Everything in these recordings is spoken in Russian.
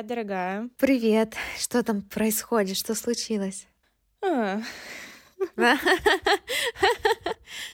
Привет, дорогая. Привет. Что там происходит? Что случилось? А.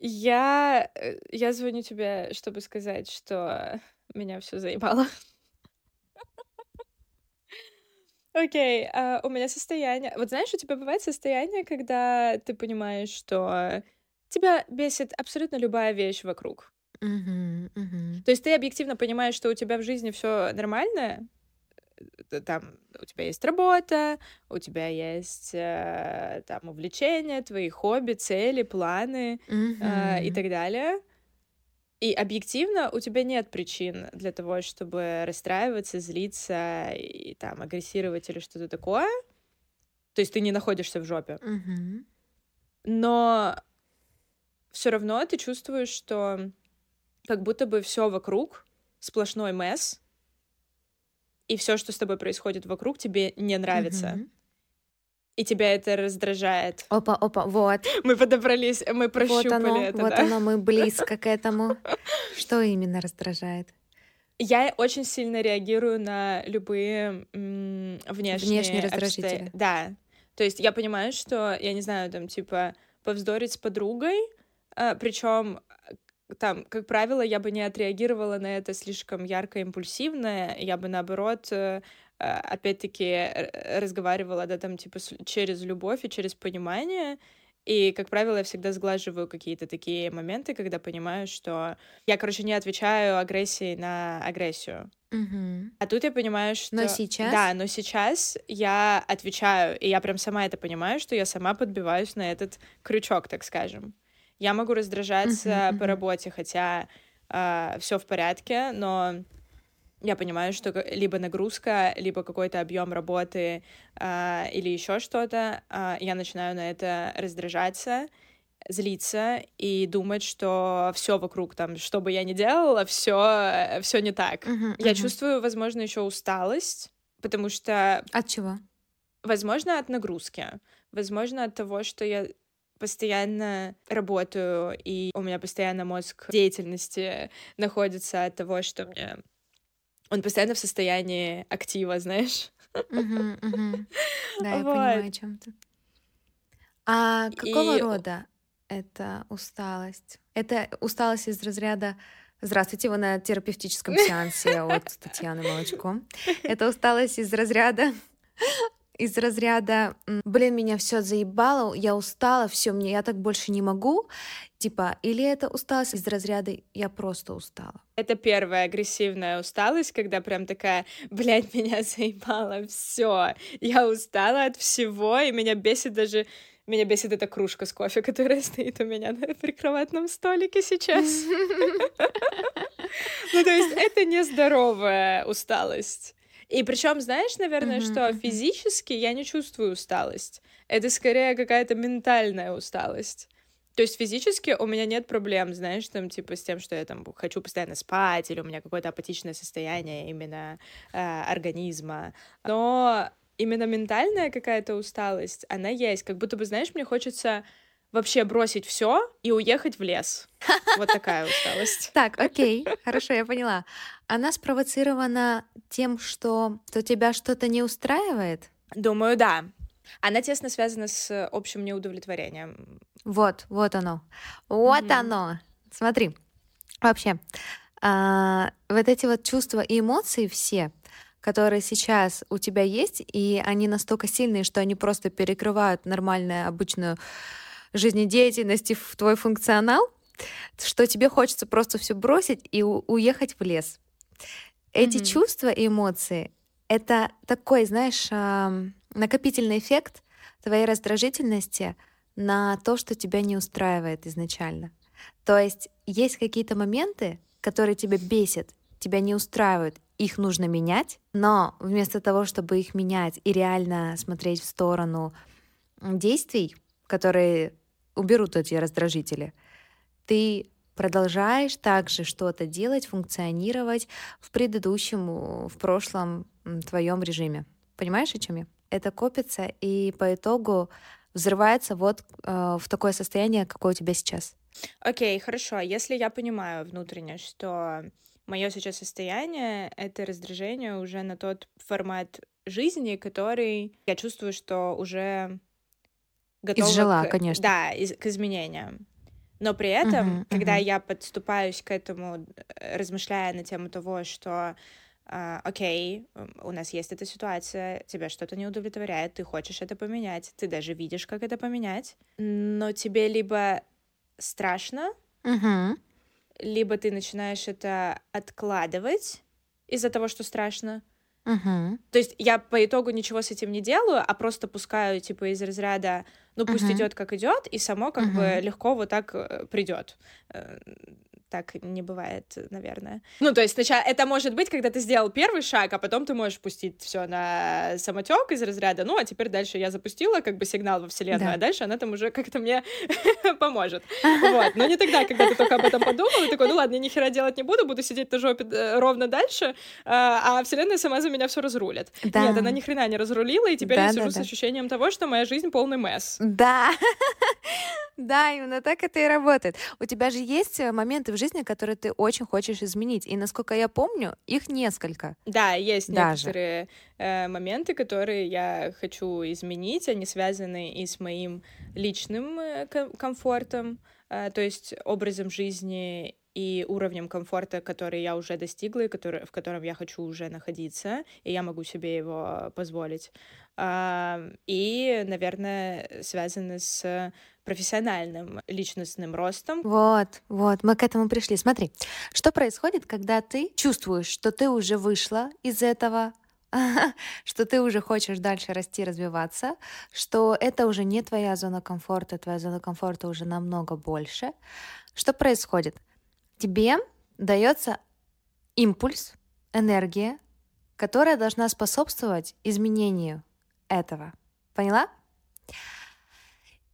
Я, э, я звоню тебе, чтобы сказать, что меня все заебало. Окей, а, у меня состояние... Вот знаешь, у тебя бывает состояние, когда ты понимаешь, что тебя бесит абсолютно любая вещь вокруг. Мгм, мгм. То есть ты объективно понимаешь, что у тебя в жизни все нормально, э, там у тебя есть работа, у тебя есть э, там увлечения, твои хобби, цели, планы э, и так далее. И объективно у тебя нет причин для того, чтобы расстраиваться, злиться и там агрессировать или что-то такое. То есть ты не находишься в жопе. Мгм. Но все равно ты чувствуешь, что как будто бы все вокруг сплошной месс, и все, что с тобой происходит вокруг, тебе не нравится. Мгм. И тебя это раздражает. Опа, опа, вот. Мы подобрались, мы Вот прощупали оно, это, вот да. оно, мы близко к этому. Что именно раздражает? Я очень сильно реагирую на любые м, внешние, Внешние обсто- раздражители. Да. То есть я понимаю, что, я не знаю, там, типа, повздорить с подругой, причем там, как правило, я бы не отреагировала на это слишком ярко, импульсивно, я бы, наоборот, э, э, опять-таки р- разговаривала, да, там, типа, через любовь и через понимание, и, как правило, я всегда сглаживаю какие-то такие моменты, когда понимаю, что я, короче, не отвечаю агрессией на агрессию. Мгм. А тут я понимаю, что... Но сейчас? Да, но сейчас я отвечаю, и я прям сама это понимаю, что я сама подбиваюсь на этот крючок, так скажем. Я могу раздражаться Мгм, по мгм. работе, хотя все в порядке, но я понимаю, что либо нагрузка, либо какой-то объем работы а, или еще что-то, а, я начинаю на это раздражаться, злиться и думать, что все вокруг там, что бы я ни делала, все, все не так. Мгм, Я мгм. чувствую, возможно, еще усталость, потому что, От чего? возможно, от нагрузки, возможно, от того, что я постоянно работаю, и у меня постоянно мозг деятельности находится от того, что мне... Он постоянно в состоянии актива, знаешь? Да, я Вот. понимаю, о чем ты. А какого И- рода это усталость? Это усталость из разряда Здравствуйте, вы на терапевтическом сеансе от Татьяны Молочко. Это усталость из разряда из разряда, блин, меня все заебало, я устала, все, мне я так больше не могу, типа, или это усталость из разряда я просто устала. Это первая агрессивная усталость, когда прям такая, блядь, меня заебало, все, я устала от всего, и меня бесит даже, меня бесит эта кружка с кофе, которая стоит у меня на прикроватном столике сейчас. Ну, то есть это нездоровая усталость. И причем, знаешь, наверное, Мгм, что физически я не чувствую усталость. Это скорее какая-то ментальная усталость. То есть физически у меня нет проблем, знаешь, там, типа, с тем, что я там хочу постоянно спать, или у меня какое-то апатичное состояние именно э, организма. Но именно ментальная какая-то усталость, она есть. Как будто бы, знаешь, мне хочется вообще бросить все и уехать в лес. Вот такая усталость. Так, окей, хорошо, я поняла. Она спровоцирована тем, что, что тебя что-то не устраивает? Думаю, да. Она тесно связана с общим неудовлетворением. Вот, вот оно. Вот Мгм. оно. Смотри, вообще, а, вот эти вот чувства и эмоции все, которые сейчас у тебя есть, и они настолько сильные, что они просто перекрывают нормальную обычную жизнедеятельность и в твой функционал, что тебе хочется просто все бросить и уехать в лес. Эти Мгм. чувства и эмоции — это такой, знаешь, ам, накопительный эффект твоей раздражительности на то, что тебя не устраивает изначально. То есть есть какие-то моменты, которые тебя бесят, тебя не устраивают, их нужно менять, но вместо того, чтобы их менять и реально смотреть в сторону действий, которые уберут эти раздражители, ты продолжаешь также что-то делать, функционировать в предыдущем, в прошлом твоем режиме. Понимаешь, о чем я? Это копится и по итогу взрывается вот э, в такое состояние, какое у тебя сейчас. Окей, хорошо. Если я понимаю внутренне, что мое сейчас состояние — это раздражение уже на тот формат жизни, который я чувствую, что уже готова Изжила, к, конечно. да, из- к изменениям. Но при этом, Мгм, когда мгм. я подступаюсь к этому, э, размышляя на тему того, что а, окей, у нас есть эта ситуация, тебя что-то не удовлетворяет, ты хочешь это поменять, ты даже видишь, как это поменять, но тебе либо страшно, Мгм. либо ты начинаешь это откладывать из-за того, что страшно. Мгм. То есть я по итогу ничего с этим не делаю, а просто пускаю типа из разряда, ну пусть Мгм. идет как идет, и само как бы Мгм. легко вот так э, придет. Так не бывает, наверное. Ну, то есть сначала это может быть, когда ты сделал первый шаг, а потом ты можешь пустить все на самотек из разряда. Ну, а теперь дальше я запустила как бы сигнал во вселенную, Да. а дальше она там уже как-то мне поможет. Вот. Но не тогда, когда ты только об этом подумал, и такой, ну ладно, я ни хера делать не буду, буду сидеть на жопе э, ровно дальше, а а вселенная сама за меня все разрулит. Да. Нет, она ни хрена не разрулила, и теперь я Да, сижу да, с да. ощущением того, что моя жизнь полный месс. Да, да, именно так это и работает. У тебя же есть э, моменты в жизни, которые ты очень хочешь изменить, и насколько я помню, их несколько. Да, есть Даже. некоторые э, моменты, которые я хочу изменить, они связаны и с моим личным э, ком- комфортом, э, то есть образом жизни и уровнем комфорта, который я уже достигла и который, в котором я хочу уже находиться, и я могу себе его позволить. И, наверное, связаны с профессиональным личностным ростом. Вот, вот, мы к этому пришли. Смотри, что происходит, когда ты чувствуешь, что ты уже вышла из этого, что ты уже хочешь дальше расти, развиваться, что это уже не твоя зона комфорта, твоя зона комфорта уже намного больше. Что происходит? Тебе дается импульс, энергия, которая должна способствовать изменению этого. Поняла?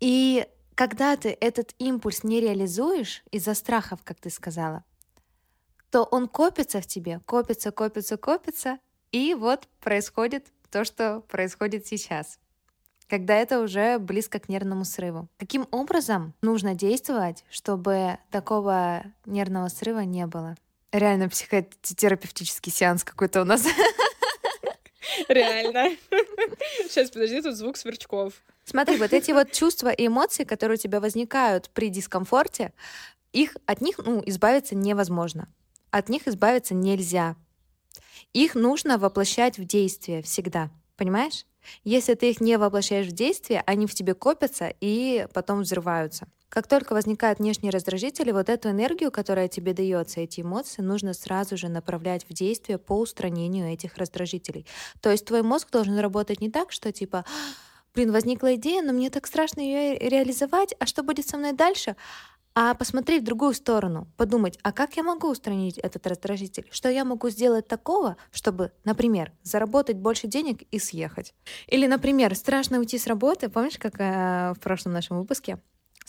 И когда ты этот импульс не реализуешь из-за страхов, как ты сказала, то он копится в тебе, копится, копится, копится, и вот происходит то, что происходит сейчас, когда это уже близко к нервному срыву. Каким образом нужно действовать, чтобы такого нервного срыва не было? Реально психотерапевтический сеанс какой-то у нас. Реально. Сейчас, подожди, тут звук сверчков. Смотри, вот эти вот чувства и эмоции, которые у тебя возникают при дискомфорте, их, от них ну, избавиться невозможно. От них избавиться нельзя. Их нужно воплощать в действие всегда. Понимаешь? Если ты их не воплощаешь в действие, они в тебе копятся и потом взрываются. Как только возникают внешние раздражители, вот эту энергию, которая тебе дается, эти эмоции, нужно сразу же направлять в действие по устранению этих раздражителей. То есть твой мозг должен работать не так, что типа, блин, возникла идея, но мне так страшно ее реализовать, а что будет со мной дальше? А посмотреть в другую сторону, подумать, а как я могу устранить этот раздражитель? Что я могу сделать такого, чтобы, например, заработать больше денег и съехать? Или, например, страшно уйти с работы, помнишь, как э, в прошлом нашем выпуске?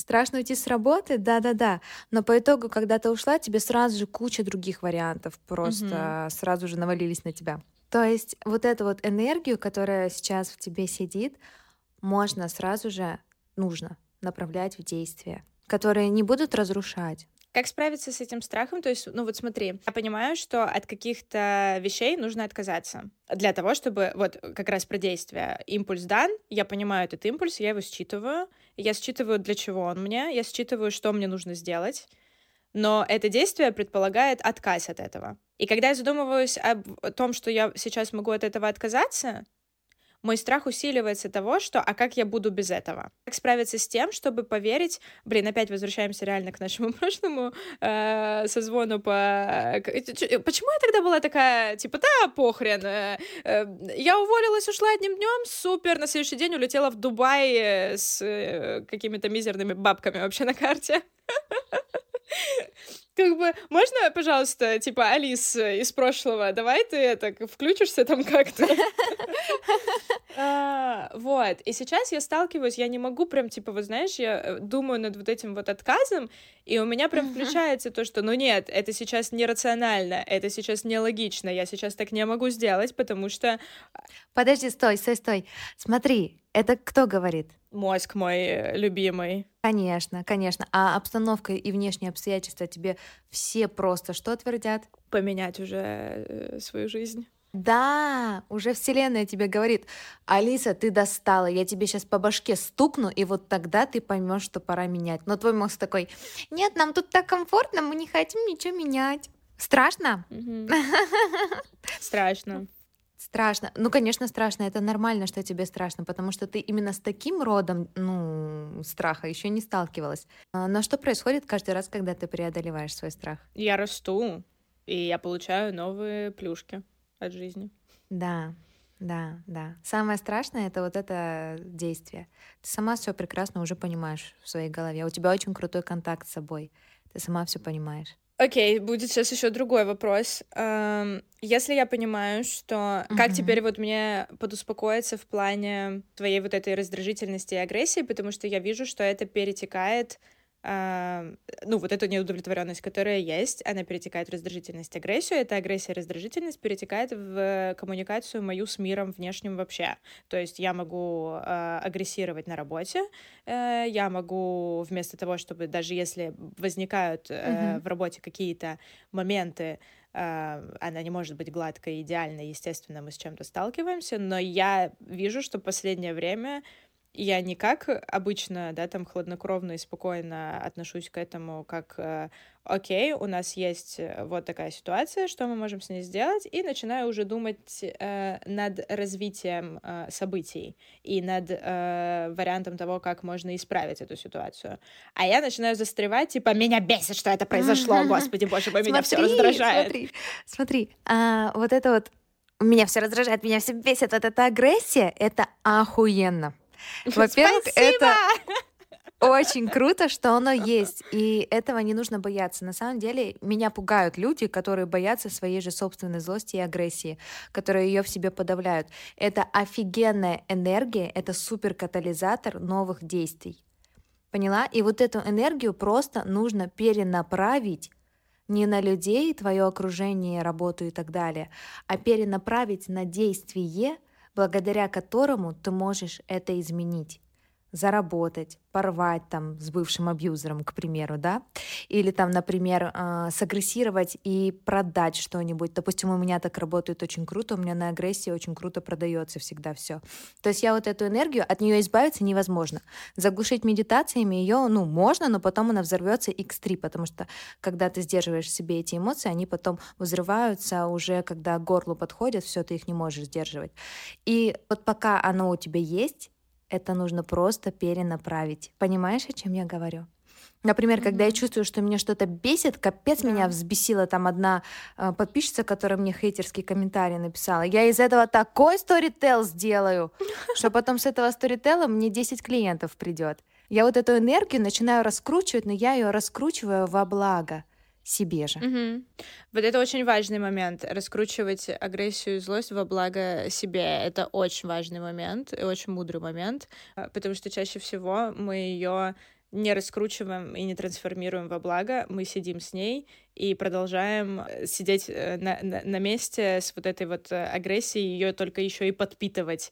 Страшно уйти с работы, да-да-да. Но по итогу, когда ты ушла, тебе сразу же куча других вариантов просто сразу же навалились на тебя. То есть вот эту вот энергию, которая сейчас в тебе сидит, можно сразу же, нужно направлять в действие, которые не будут разрушать. Как справиться с этим страхом? То есть, ну вот смотри, я понимаю, что от каких-то вещей нужно отказаться для того, чтобы вот как раз про действие. Импульс дан, я понимаю этот импульс, я его считываю, я считываю, для чего он мне, я считываю, что мне нужно сделать, но это действие предполагает отказ от этого. И когда я задумываюсь об том, что я сейчас могу от этого отказаться, мой страх усиливается того, что а как я буду без этого? Как справиться с тем, чтобы поверить, блин, опять возвращаемся реально к нашему прошлому э, созвону по... Почему я тогда была такая, типа, да, похрен, э, э, я уволилась, ушла одним днем, супер, на следующий день улетела в Дубай с э, какими-то мизерными бабками вообще на карте. Как бы, можно, пожалуйста, типа, Алис из прошлого, давай ты это, включишься там как-то? А, Вот, и сейчас я сталкиваюсь, я не могу прям, типа, вот знаешь, я думаю над вот этим вот отказом, и у меня прям включается то, что, ну нет, это сейчас нерационально, это сейчас нелогично, я сейчас так не могу сделать, потому что Подожди, стой, стой, стой. Смотри, это кто говорит? мозг мой э, любимый. Конечно, конечно. А обстановка и внешние обстоятельства тебе все просто что твердят? Поменять уже э, свою жизнь. Да, уже Вселенная тебе говорит, Алиса, ты достала, я тебе сейчас по башке стукну, и вот тогда ты поймешь, что пора менять. Но твой мозг такой, нет, нам тут так комфортно, мы не хотим ничего менять. Страшно? Страшно. Страшно. Ну, конечно, страшно. Это нормально, что тебе страшно, потому что ты именно с таким родом, ну, страха еще не сталкивалась. А, но что происходит каждый раз, когда ты преодолеваешь свой страх? Я расту, и я получаю новые плюшки от жизни. Да, да, да. Самое страшное это вот это действие. Ты сама все прекрасно уже понимаешь в своей голове. У тебя очень крутой контакт с собой. Ты сама все понимаешь. Окей, будет сейчас еще другой вопрос. Um, если я понимаю, что как теперь вот мне подуспокоиться в плане твоей вот этой раздражительности и агрессии, потому что я вижу, что это перетекает ну, вот эту неудовлетворенность, которая есть, она перетекает в раздражительность, агрессию. Эта агрессия, раздражительность перетекает в коммуникацию мою с миром внешним вообще. То есть я могу э, агрессировать на работе, э, я могу вместо того, чтобы даже если возникают mm-hmm. в работе какие-то моменты, она не может быть гладкой, идеальной, естественно, мы с чем-то сталкиваемся, но я вижу, что последнее время я не как обычно, да, там хладнокровно и спокойно отношусь к этому, как э, окей, у нас есть э, вот такая ситуация, что мы можем с ней сделать, и начинаю уже думать э, над развитием э, событий и над э, вариантом того, как можно исправить эту ситуацию. А я начинаю застревать, типа, меня бесит, что это произошло, господи, боже мой, меня все раздражает. Смотри, смотри, а, вот это вот меня все раздражает, меня все бесит, вот эта агрессия, это охуенно. Во-первых, это очень круто, что оно есть, и этого не нужно бояться. На самом деле, меня пугают люди, которые боятся своей же собственной злости и агрессии, которые ее в себе подавляют. Это офигенная энергия, это супер катализатор новых действий. Поняла? И вот эту энергию просто нужно перенаправить не на людей, твое окружение, работу и так далее, а перенаправить на действие — благодаря которому ты можешь это изменить заработать, порвать там с бывшим абьюзером, к примеру, да, или там, например, э, сагрессировать и продать что-нибудь. Допустим, у меня так работает очень круто, у меня на агрессии очень круто продается всегда все. То есть я вот эту энергию, от нее избавиться невозможно. Заглушить медитациями ее, ну, можно, но потом она взорвется x3, потому что когда ты сдерживаешь в себе эти эмоции, они потом взрываются уже, когда горлу подходят, все, ты их не можешь сдерживать. И вот пока оно у тебя есть, это нужно просто перенаправить. Понимаешь, о чем я говорю? Например, mm-hmm. когда я чувствую, что меня что-то бесит, капец да. меня взбесила там одна э, подписчица, которая мне хейтерский комментарий написала. Я из этого такой сторител сделаю, что потом с этого сторитела мне 10 клиентов придет. Я вот эту энергию начинаю раскручивать, но я ее раскручиваю во благо себе же. Угу. Вот это очень важный момент. Раскручивать агрессию и злость во благо себе. Это очень важный момент и очень мудрый момент, а, потому что чаще всего мы ее не раскручиваем и не трансформируем во благо, мы сидим с ней и продолжаем э, сидеть э, на, на, на месте с вот этой вот э, агрессией, ее только еще и подпитывать,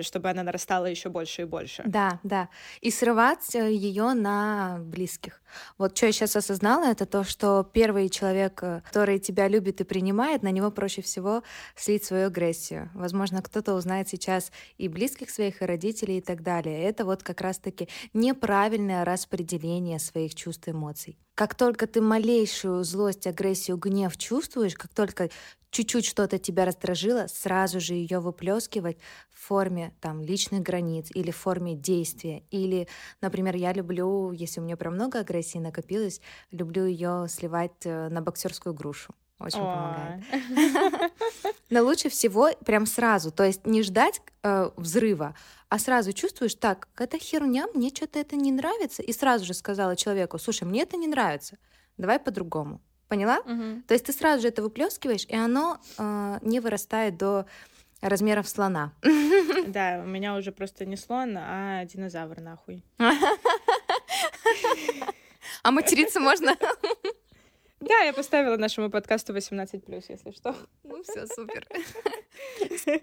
чтобы она нарастала еще больше и больше. Да, да. И срывать ее на близких. Вот что я сейчас осознала, это то, что первый человек, который тебя любит и принимает, на него проще всего слить свою агрессию. Возможно, кто-то узнает сейчас и близких своих, и родителей, и так далее. Это вот как раз-таки неправильное распределение своих чувств и эмоций. Как только ты малейшую злость, агрессию, гнев чувствуешь, как только чуть-чуть что-то тебя раздражило, сразу же ее выплескивать в форме там, личных границ или в форме действия. Или, например, я люблю, если у меня прям много агрессии накопилось, люблю ее сливать э, на боксерскую грушу. Очень помогает. Но лучше всего прям сразу, то есть не ждать э, взрыва, а сразу чувствуешь, так, это херня, мне что-то это не нравится, и сразу же сказала человеку, слушай, мне это не нравится, давай по-другому. Поняла? Угу. То есть ты сразу же это выплескиваешь, и оно э, не вырастает до размеров слона. Да, у меня уже просто не слон, а динозавр нахуй. А материться можно? Да, я поставила нашему подкасту 18+, если что. Ну все, супер.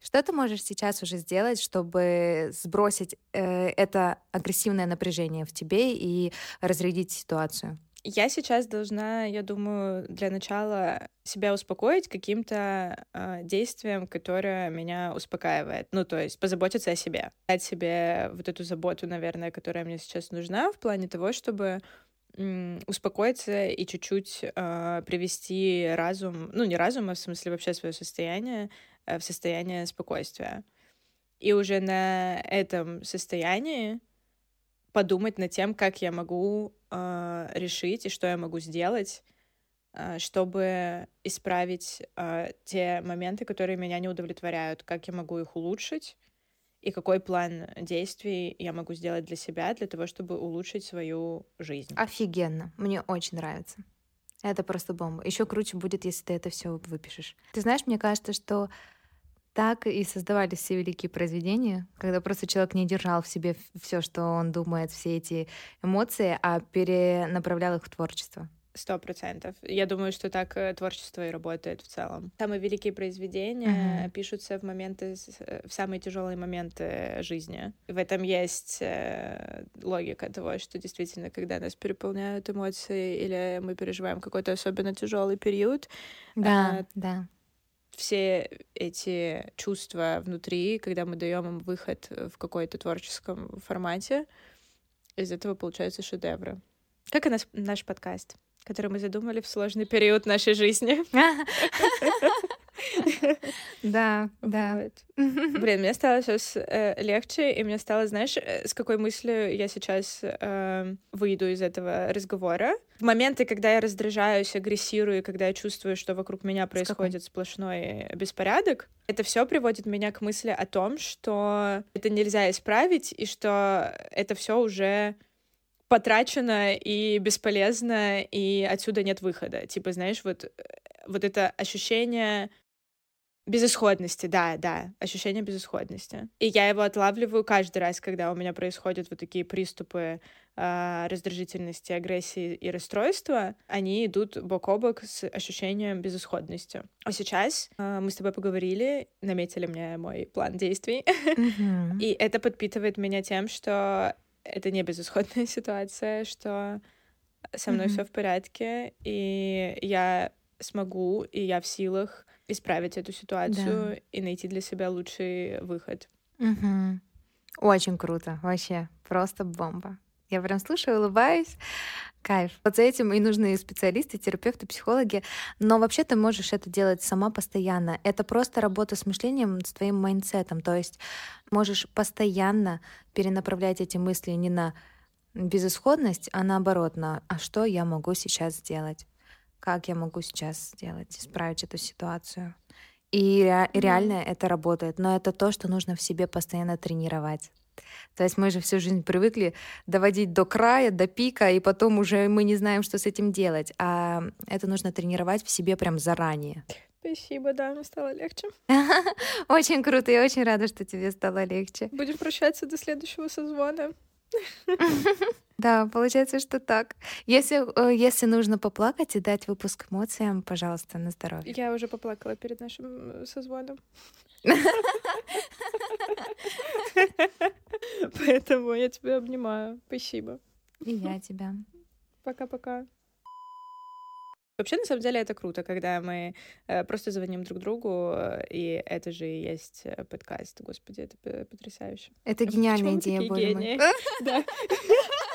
Что ты можешь сейчас уже сделать, чтобы сбросить э, это агрессивное напряжение в тебе и разрядить ситуацию? Я сейчас должна, я думаю, для начала себя успокоить каким-то э, действием, которое меня успокаивает. Ну, то есть позаботиться о себе. Дать себе вот эту заботу, наверное, которая мне сейчас нужна в плане того, чтобы успокоиться и чуть-чуть э, привести разум, ну не разум, а в смысле вообще свое состояние э, в состояние спокойствия. И уже на этом состоянии подумать над тем, как я могу э, решить и что я могу сделать, э, чтобы исправить э, те моменты, которые меня не удовлетворяют, как я могу их улучшить и какой план действий я могу сделать для себя, для того, чтобы улучшить свою жизнь. Офигенно, мне очень нравится. Это просто бомба. Еще круче будет, если ты это все выпишешь. Ты знаешь, мне кажется, что так и создавались все великие произведения, когда просто человек не держал в себе все, что он думает, все эти эмоции, а перенаправлял их в творчество. Сто процентов. Я думаю, что так э, творчество и работает в целом. Самые великие произведения uh-huh. пишутся в моменты, э, в самые тяжелые моменты жизни. В этом есть э, логика того, что действительно, когда нас переполняют эмоции или мы переживаем какой-то особенно тяжелый период, да, э, да все эти чувства внутри, когда мы даем им выход в какой-то творческом формате, из этого получаются шедевры. Как и наш, наш подкаст, который мы задумали в сложный период нашей жизни. Да, да. Блин, мне стало сейчас э, легче, и мне стало, знаешь, э, с какой мыслью я сейчас э, выйду из этого разговора. В моменты, когда я раздражаюсь, агрессирую, когда я чувствую, что вокруг меня происходит сплошной беспорядок, это все приводит меня к мысли о том, что это нельзя исправить, и что это все уже потрачено и бесполезно, и отсюда нет выхода. Типа, знаешь, вот, э, вот это ощущение Безысходности, да, да, ощущение безысходности. И я его отлавливаю каждый раз, когда у меня происходят вот такие приступы э, раздражительности, агрессии и расстройства. Они идут бок о бок с ощущением безысходности. А сейчас э, мы с тобой поговорили, наметили мне мой план действий, mm-hmm. и это подпитывает меня тем, что это не безысходная ситуация, что со мной mm-hmm. все в порядке, и я смогу, и я в силах исправить эту ситуацию да. и найти для себя лучший выход. Угу. Очень круто, вообще, просто бомба. Я прям слушаю, улыбаюсь. Кайф. Вот за этим и нужны специалисты, терапевты, психологи. Но вообще ты можешь это делать сама постоянно. Это просто работа с мышлением, с твоим mindset ом. То есть можешь постоянно перенаправлять эти мысли не на безысходность, а наоборот, на «а что я могу сейчас сделать?» как я могу сейчас сделать, исправить эту ситуацию. И ре- реально mm-hmm. это работает, но это то, что нужно в себе постоянно тренировать. То есть мы же всю жизнь привыкли доводить до края, до пика, и потом уже мы не знаем, что с этим делать. А это нужно тренировать в себе прям заранее. Спасибо, да, мне стало легче. Очень круто, я очень рада, что тебе стало легче. Будем прощаться до следующего созвона. Да, получается, что так. Если, э, если нужно поплакать и дать выпуск эмоциям, пожалуйста, на здоровье. Я уже поплакала перед нашим созвоном. Поэтому я тебя обнимаю. Спасибо. И я тебя. Пока-пока. Вообще, на самом деле, это круто, когда мы э, просто звоним друг другу, э, и это же и есть э, подкаст. Господи, это потрясающе. Это гениальная идея, боже мой. Да.